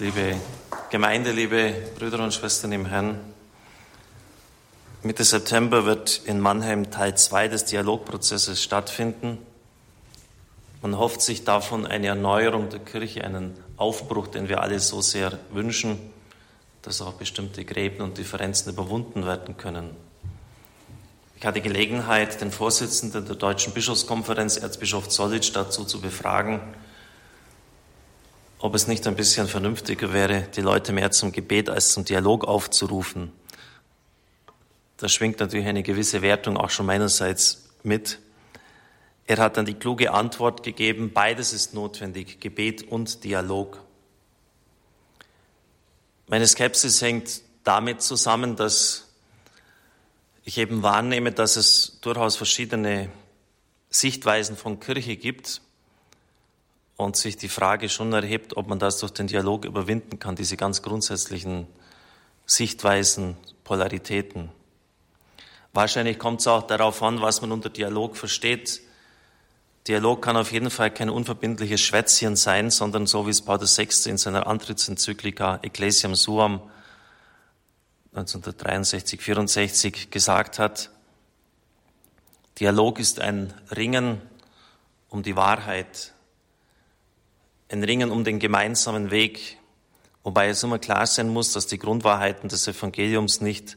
liebe Gemeinde, liebe Brüder und Schwestern im Herrn. Mitte September wird in Mannheim Teil 2 des Dialogprozesses stattfinden. Man hofft sich davon eine Erneuerung der Kirche, einen Aufbruch, den wir alle so sehr wünschen, dass auch bestimmte Gräben und Differenzen überwunden werden können. Ich hatte Gelegenheit, den Vorsitzenden der Deutschen Bischofskonferenz, Erzbischof Zollitsch, dazu zu befragen, ob es nicht ein bisschen vernünftiger wäre, die Leute mehr zum Gebet als zum Dialog aufzurufen. Da schwingt natürlich eine gewisse Wertung auch schon meinerseits mit. Er hat dann die kluge Antwort gegeben, beides ist notwendig, Gebet und Dialog. Meine Skepsis hängt damit zusammen, dass ich eben wahrnehme, dass es durchaus verschiedene Sichtweisen von Kirche gibt und sich die Frage schon erhebt, ob man das durch den Dialog überwinden kann, diese ganz grundsätzlichen Sichtweisen, Polaritäten. Wahrscheinlich kommt es auch darauf an, was man unter Dialog versteht. Dialog kann auf jeden Fall kein unverbindliches Schwätzchen sein, sondern so wie es Paulus VI. in seiner Antrittsenzyklika Ecclesiam Suam 1963, 64 gesagt hat, Dialog ist ein Ringen um die Wahrheit, ein Ringen um den gemeinsamen Weg, wobei es immer klar sein muss, dass die Grundwahrheiten des Evangeliums nicht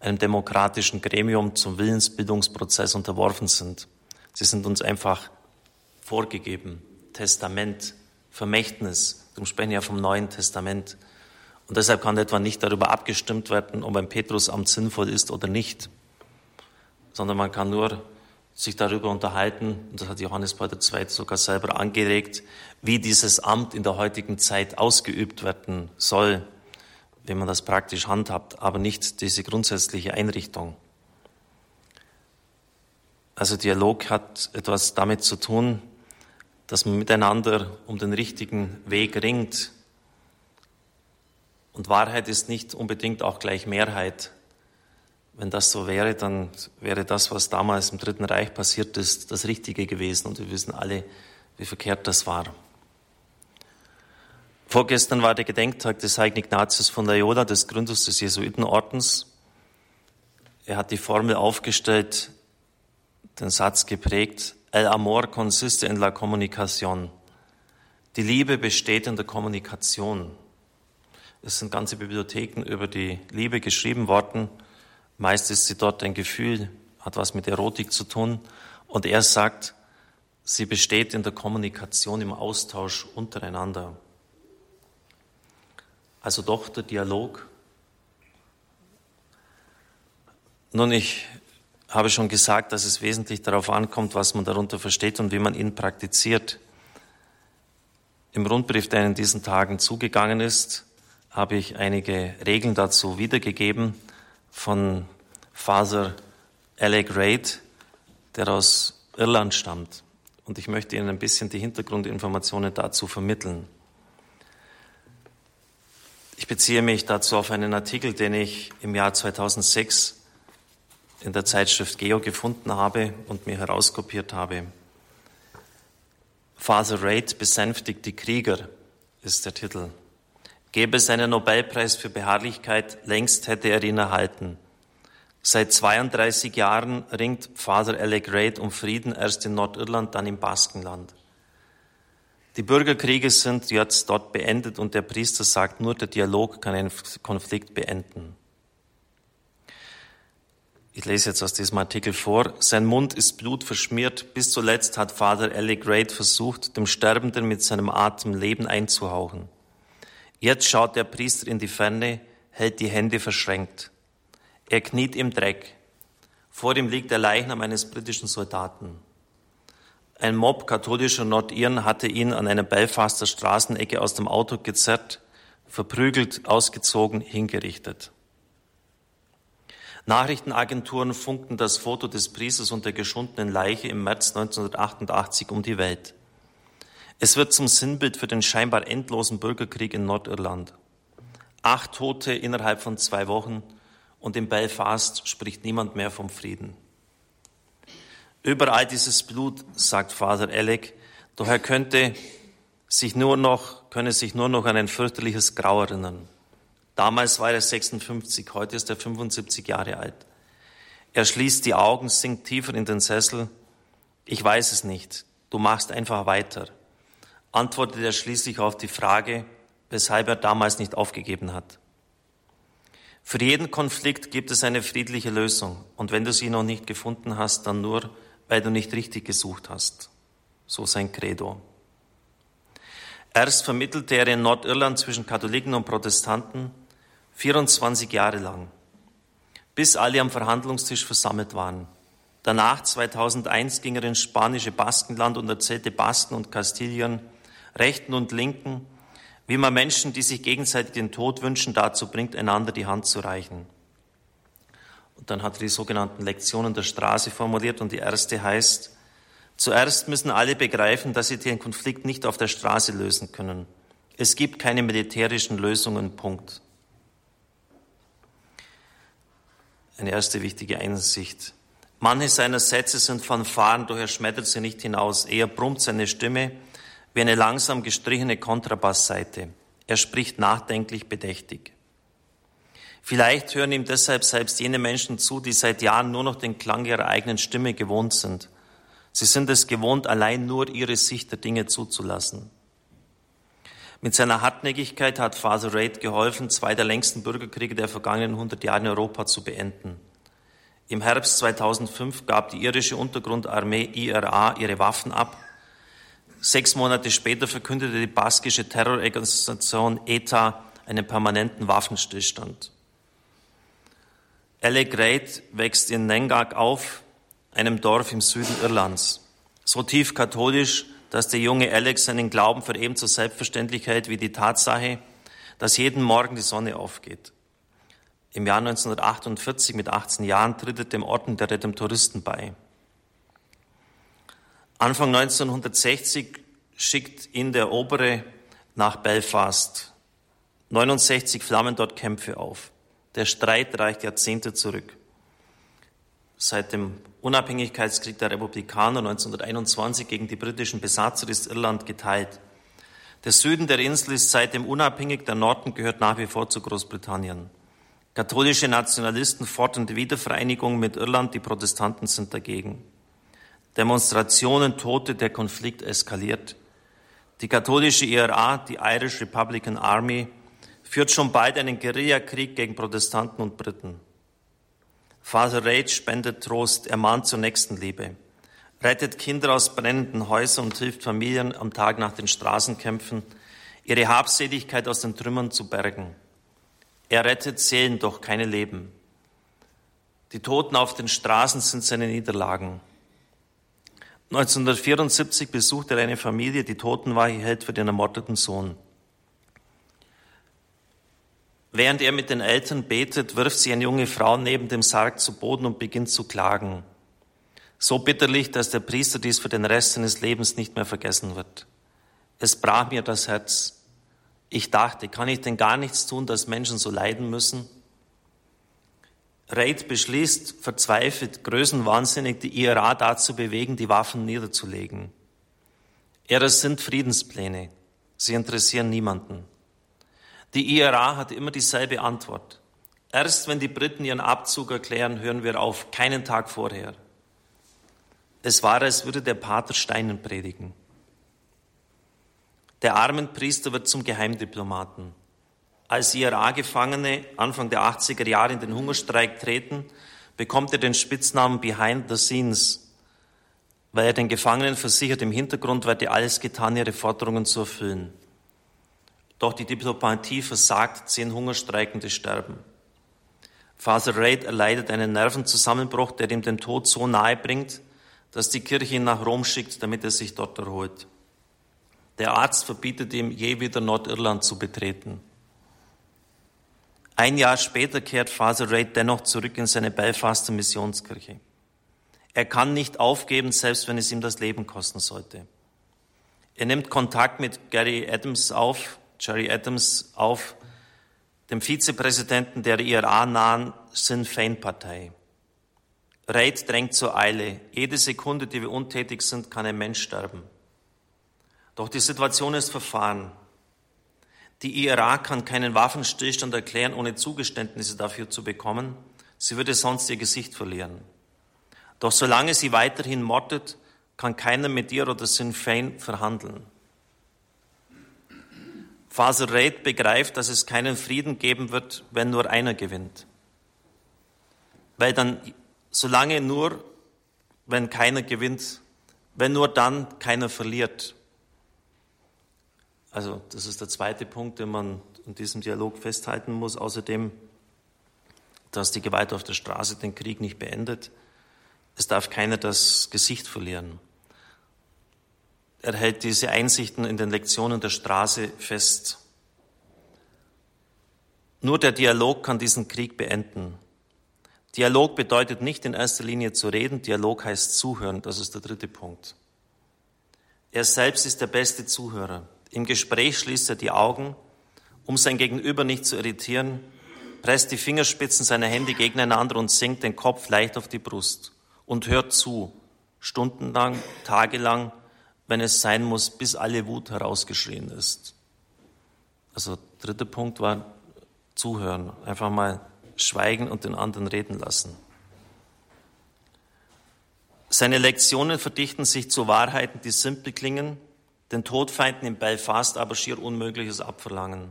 einem demokratischen Gremium zum Willensbildungsprozess unterworfen sind. Sie sind uns einfach vorgegeben. Testament, Vermächtnis. Darum sprechen ja vom Neuen Testament. Und deshalb kann etwa nicht darüber abgestimmt werden, ob ein Petrusamt sinnvoll ist oder nicht, sondern man kann nur sich darüber unterhalten, und das hat Johannes Paul II. sogar selber angeregt, wie dieses Amt in der heutigen Zeit ausgeübt werden soll, wenn man das praktisch handhabt, aber nicht diese grundsätzliche Einrichtung. Also Dialog hat etwas damit zu tun, dass man miteinander um den richtigen Weg ringt. Und Wahrheit ist nicht unbedingt auch gleich Mehrheit. Wenn das so wäre, dann wäre das, was damals im Dritten Reich passiert ist, das Richtige gewesen. Und wir wissen alle, wie verkehrt das war. Vorgestern war der Gedenktag des heiligen Ignatius von Loyola, des Gründers des Jesuitenordens. Er hat die Formel aufgestellt, den Satz geprägt, El amor consiste en la comunicación. Die Liebe besteht in der Kommunikation. Es sind ganze Bibliotheken über die Liebe geschrieben worden. Meist ist sie dort ein Gefühl, hat was mit Erotik zu tun. Und er sagt, sie besteht in der Kommunikation, im Austausch untereinander. Also doch der Dialog. Nun, ich habe schon gesagt, dass es wesentlich darauf ankommt, was man darunter versteht und wie man ihn praktiziert. Im Rundbrief, der in diesen Tagen zugegangen ist, habe ich einige Regeln dazu wiedergegeben von Father Alec Reid, der aus Irland stammt. Und ich möchte Ihnen ein bisschen die Hintergrundinformationen dazu vermitteln. Ich beziehe mich dazu auf einen Artikel, den ich im Jahr 2006 in der Zeitschrift Geo gefunden habe und mir herauskopiert habe. Father Reid besänftigt die Krieger ist der Titel. Gäbe es einen Nobelpreis für Beharrlichkeit, längst hätte er ihn erhalten. Seit 32 Jahren ringt Father Alec Reid um Frieden, erst in Nordirland, dann im Baskenland. Die Bürgerkriege sind jetzt dort beendet und der Priester sagt, nur der Dialog kann einen Konflikt beenden. Ich lese jetzt aus diesem Artikel vor. Sein Mund ist blutverschmiert. Bis zuletzt hat Father Alec Reid versucht, dem Sterbenden mit seinem Atem Leben einzuhauchen. Jetzt schaut der Priester in die Ferne, hält die Hände verschränkt. Er kniet im Dreck. Vor ihm liegt der Leichnam eines britischen Soldaten. Ein Mob katholischer Nordiren hatte ihn an einer Belfaster Straßenecke aus dem Auto gezerrt, verprügelt, ausgezogen, hingerichtet. Nachrichtenagenturen funkten das Foto des Priesters und der geschundenen Leiche im März 1988 um die Welt. Es wird zum Sinnbild für den scheinbar endlosen Bürgerkrieg in Nordirland. Acht Tote innerhalb von zwei Wochen – und in Belfast spricht niemand mehr vom Frieden. Überall dieses Blut, sagt Vater Alec, doch er könnte sich nur noch, könne sich nur noch an ein fürchterliches Grau erinnern. Damals war er 56, heute ist er 75 Jahre alt. Er schließt die Augen, sinkt tiefer in den Sessel. Ich weiß es nicht. Du machst einfach weiter. Antwortet er schließlich auf die Frage, weshalb er damals nicht aufgegeben hat. Für jeden Konflikt gibt es eine friedliche Lösung. Und wenn du sie noch nicht gefunden hast, dann nur, weil du nicht richtig gesucht hast. So sein Credo. Erst vermittelte er in Nordirland zwischen Katholiken und Protestanten 24 Jahre lang, bis alle am Verhandlungstisch versammelt waren. Danach, 2001, ging er ins spanische Baskenland und erzählte Basken und Kastilien, Rechten und Linken, wie man Menschen, die sich gegenseitig den Tod wünschen, dazu bringt, einander die Hand zu reichen. Und dann hat er die sogenannten Lektionen der Straße formuliert und die erste heißt, zuerst müssen alle begreifen, dass sie den Konflikt nicht auf der Straße lösen können. Es gibt keine militärischen Lösungen, Punkt. Eine erste wichtige Einsicht. Manche seiner Sätze sind Fanfaren, doch er schmettert sie nicht hinaus. Eher brummt seine Stimme wie eine langsam gestrichene Kontrabassseite. Er spricht nachdenklich bedächtig. Vielleicht hören ihm deshalb selbst jene Menschen zu, die seit Jahren nur noch den Klang ihrer eigenen Stimme gewohnt sind. Sie sind es gewohnt, allein nur ihre Sicht der Dinge zuzulassen. Mit seiner Hartnäckigkeit hat Father Reid geholfen, zwei der längsten Bürgerkriege der vergangenen 100 Jahre in Europa zu beenden. Im Herbst 2005 gab die irische Untergrundarmee IRA ihre Waffen ab Sechs Monate später verkündete die baskische Terrororganisation ETA einen permanenten Waffenstillstand. Alec Reid wächst in Nengak auf, einem Dorf im Süden Irlands. So tief katholisch, dass der junge Alex seinen Glauben für ebenso selbstverständlich hält wie die Tatsache, dass jeden Morgen die Sonne aufgeht. Im Jahr 1948 mit 18 Jahren tritt er dem Orden der Redemptoristen bei. Anfang 1960 schickt ihn der Obere nach Belfast. 69 flammen dort Kämpfe auf. Der Streit reicht Jahrzehnte zurück. Seit dem Unabhängigkeitskrieg der Republikaner 1921 gegen die britischen Besatzer ist Irland geteilt. Der Süden der Insel ist seitdem unabhängig, der Norden gehört nach wie vor zu Großbritannien. Katholische Nationalisten fordern die Wiedervereinigung mit Irland, die Protestanten sind dagegen. Demonstrationen, Tote, der Konflikt eskaliert. Die katholische IRA, die Irish Republican Army, führt schon bald einen Guerillakrieg gegen Protestanten und Briten. Father Rage spendet Trost, ermahnt zur Nächstenliebe, rettet Kinder aus brennenden Häusern und hilft Familien am Tag nach den Straßenkämpfen, ihre Habseligkeit aus den Trümmern zu bergen. Er rettet Seelen, doch keine Leben. Die Toten auf den Straßen sind seine Niederlagen. 1974 besucht er eine Familie, die Totenwache hält für den ermordeten Sohn. Während er mit den Eltern betet, wirft sie eine junge Frau neben dem Sarg zu Boden und beginnt zu klagen. So bitterlich, dass der Priester dies für den Rest seines Lebens nicht mehr vergessen wird. Es brach mir das Herz. Ich dachte, kann ich denn gar nichts tun, dass Menschen so leiden müssen? Reid beschließt, verzweifelt, größenwahnsinnig die IRA dazu bewegen, die Waffen niederzulegen. Ihre sind Friedenspläne. Sie interessieren niemanden. Die IRA hat immer dieselbe Antwort. Erst wenn die Briten ihren Abzug erklären, hören wir auf, keinen Tag vorher. Es war, als würde der Pater Steinen predigen. Der Armenpriester wird zum Geheimdiplomaten als IRA-Gefangene Anfang der 80er Jahre in den Hungerstreik treten, bekommt er den Spitznamen Behind the Scenes, weil er den Gefangenen versichert, im Hintergrund werde alles getan, ihre Forderungen zu erfüllen. Doch die Diplomatie versagt, zehn Hungerstreikende sterben. Father Reid erleidet einen Nervenzusammenbruch, der ihm den Tod so nahe bringt, dass die Kirche ihn nach Rom schickt, damit er sich dort erholt. Der Arzt verbietet ihm, je wieder Nordirland zu betreten. Ein Jahr später kehrt Father Reid dennoch zurück in seine Belfaster Missionskirche. Er kann nicht aufgeben, selbst wenn es ihm das Leben kosten sollte. Er nimmt Kontakt mit Gary Adams auf, Jerry Adams auf, dem Vizepräsidenten der IRA-nahen Sinn Fein-Partei. Reid drängt zur Eile. Jede Sekunde, die wir untätig sind, kann ein Mensch sterben. Doch die Situation ist verfahren. Die IRA kann keinen Waffenstillstand erklären, ohne Zugeständnisse dafür zu bekommen. Sie würde sonst ihr Gesicht verlieren. Doch solange sie weiterhin mordet, kann keiner mit ihr oder Sinn Fein verhandeln. Faser Raid begreift, dass es keinen Frieden geben wird, wenn nur einer gewinnt. Weil dann, solange nur, wenn keiner gewinnt, wenn nur dann keiner verliert. Also, das ist der zweite Punkt, den man in diesem Dialog festhalten muss. Außerdem, dass die Gewalt auf der Straße den Krieg nicht beendet. Es darf keiner das Gesicht verlieren. Er hält diese Einsichten in den Lektionen der Straße fest. Nur der Dialog kann diesen Krieg beenden. Dialog bedeutet nicht in erster Linie zu reden, Dialog heißt zuhören, das ist der dritte Punkt. Er selbst ist der beste Zuhörer. Im Gespräch schließt er die Augen, um sein Gegenüber nicht zu irritieren, presst die Fingerspitzen seiner Hände gegeneinander und senkt den Kopf leicht auf die Brust und hört zu, stundenlang, tagelang, wenn es sein muss, bis alle Wut herausgeschrien ist. Also dritter Punkt war zuhören, einfach mal schweigen und den anderen reden lassen. Seine Lektionen verdichten sich zu Wahrheiten, die simpel klingen, den Todfeinden in Belfast aber schier Unmögliches abverlangen.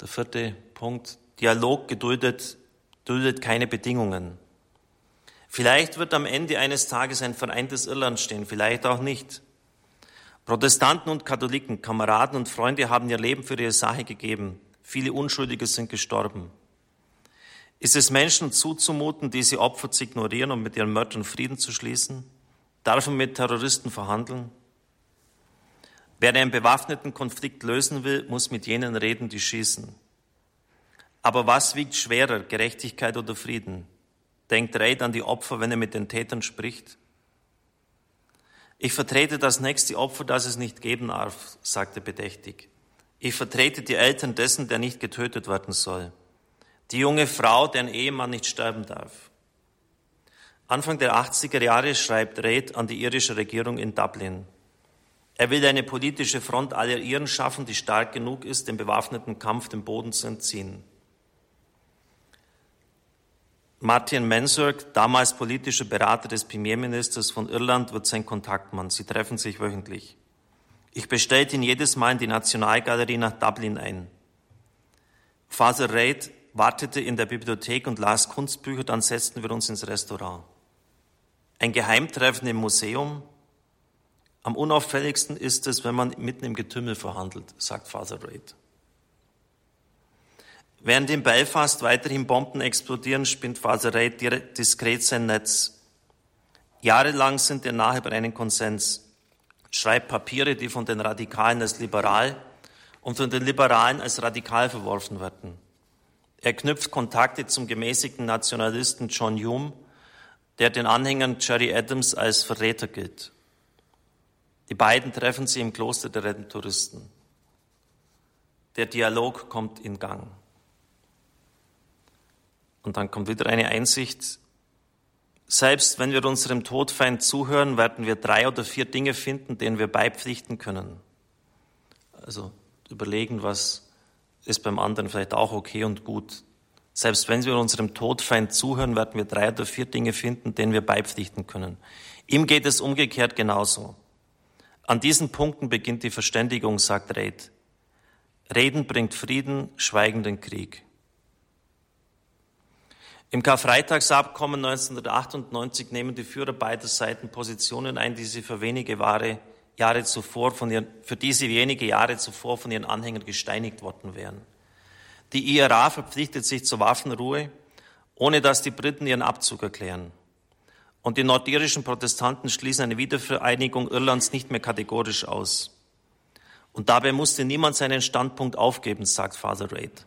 Der vierte Punkt, Dialog geduldet, duldet keine Bedingungen. Vielleicht wird am Ende eines Tages ein vereintes Irland stehen, vielleicht auch nicht. Protestanten und Katholiken, Kameraden und Freunde haben ihr Leben für ihre Sache gegeben. Viele Unschuldige sind gestorben. Ist es Menschen zuzumuten, diese Opfer zu ignorieren und mit ihren Mördern Frieden zu schließen? Darf man mit Terroristen verhandeln? Wer einen bewaffneten Konflikt lösen will, muss mit jenen reden, die schießen. Aber was wiegt schwerer, Gerechtigkeit oder Frieden? Denkt Reid an die Opfer, wenn er mit den Tätern spricht? Ich vertrete das nächste Opfer, das es nicht geben darf, sagte bedächtig. Ich vertrete die Eltern dessen, der nicht getötet werden soll. Die junge Frau, deren Ehemann nicht sterben darf. Anfang der 80er Jahre schreibt Reid an die irische Regierung in Dublin. Er will eine politische Front aller Iren schaffen, die stark genug ist, den bewaffneten Kampf dem Boden zu entziehen. Martin Mansurk, damals politischer Berater des Premierministers von Irland, wird sein Kontaktmann. Sie treffen sich wöchentlich. Ich bestellte ihn jedes Mal in die Nationalgalerie nach Dublin ein. Father Reid wartete in der Bibliothek und las Kunstbücher, dann setzten wir uns ins Restaurant. Ein Geheimtreffen im Museum. Am unauffälligsten ist es, wenn man mitten im Getümmel verhandelt, sagt Father Reid. Während in Belfast weiterhin Bomben explodieren, spinnt Father Reid diskret sein Netz. Jahrelang sind er nahe bei einem Konsens schreibt Papiere, die von den Radikalen als liberal und von den Liberalen als radikal verworfen werden. Er knüpft Kontakte zum gemäßigten Nationalisten John Hume, der den Anhängern Jerry Adams als Verräter gilt. Die beiden treffen sie im Kloster der Redentoristen. Der Dialog kommt in Gang. Und dann kommt wieder eine Einsicht, selbst wenn wir unserem Todfeind zuhören, werden wir drei oder vier Dinge finden, denen wir beipflichten können. Also überlegen, was ist beim anderen vielleicht auch okay und gut. Selbst wenn wir unserem Todfeind zuhören, werden wir drei oder vier Dinge finden, denen wir beipflichten können. Ihm geht es umgekehrt genauso. An diesen Punkten beginnt die Verständigung, sagt Red. Reden bringt Frieden, Schweigen den Krieg. Im Karfreitagsabkommen 1998 nehmen die Führer beider Seiten Positionen ein, die sie für wenige Jahre zuvor von ihren, für die sie wenige Jahre zuvor von ihren Anhängern gesteinigt worden wären. Die IRA verpflichtet sich zur Waffenruhe, ohne dass die Briten ihren Abzug erklären. Und die nordirischen Protestanten schließen eine Wiedervereinigung Irlands nicht mehr kategorisch aus. Und dabei musste niemand seinen Standpunkt aufgeben, sagt Father Reid.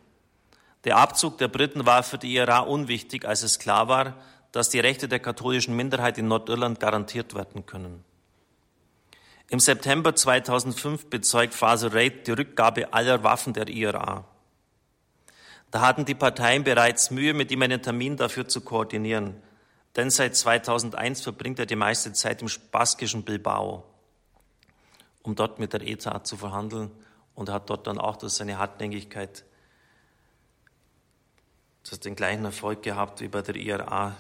Der Abzug der Briten war für die IRA unwichtig, als es klar war, dass die Rechte der katholischen Minderheit in Nordirland garantiert werden können. Im September 2005 bezeugt Faser Raid die Rückgabe aller Waffen der IRA. Da hatten die Parteien bereits Mühe, mit ihm einen Termin dafür zu koordinieren, denn seit 2001 verbringt er die meiste Zeit im baskischen Bilbao. um dort mit der ETA zu verhandeln und hat dort dann auch durch seine Hartnäckigkeit den gleichen Erfolg gehabt wie bei der IRA,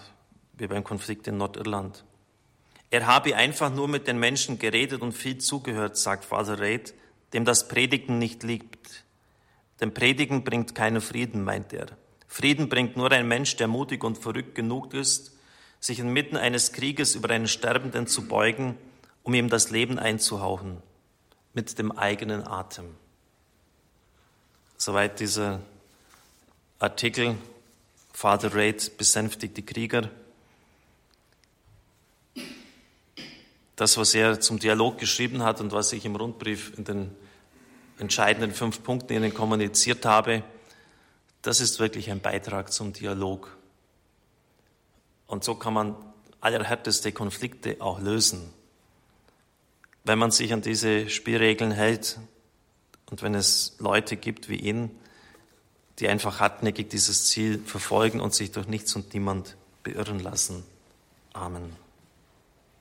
wie beim Konflikt in Nordirland. Er habe einfach nur mit den Menschen geredet und viel zugehört, sagt Father Reid, dem das Predigen nicht liegt. Denn Predigen bringt keinen Frieden, meint er. Frieden bringt nur ein Mensch, der mutig und verrückt genug ist, sich inmitten eines Krieges über einen Sterbenden zu beugen, um ihm das Leben einzuhauchen, mit dem eigenen Atem. Soweit dieser Artikel. Father Reid besänftigt die Krieger. das, was er zum Dialog geschrieben hat und was ich im Rundbrief in den entscheidenden fünf Punkten Ihnen kommuniziert habe, das ist wirklich ein Beitrag zum Dialog. Und so kann man allerhärteste Konflikte auch lösen, wenn man sich an diese Spielregeln hält und wenn es Leute gibt wie ihn, die einfach hartnäckig dieses Ziel verfolgen und sich durch nichts und niemand beirren lassen. Amen.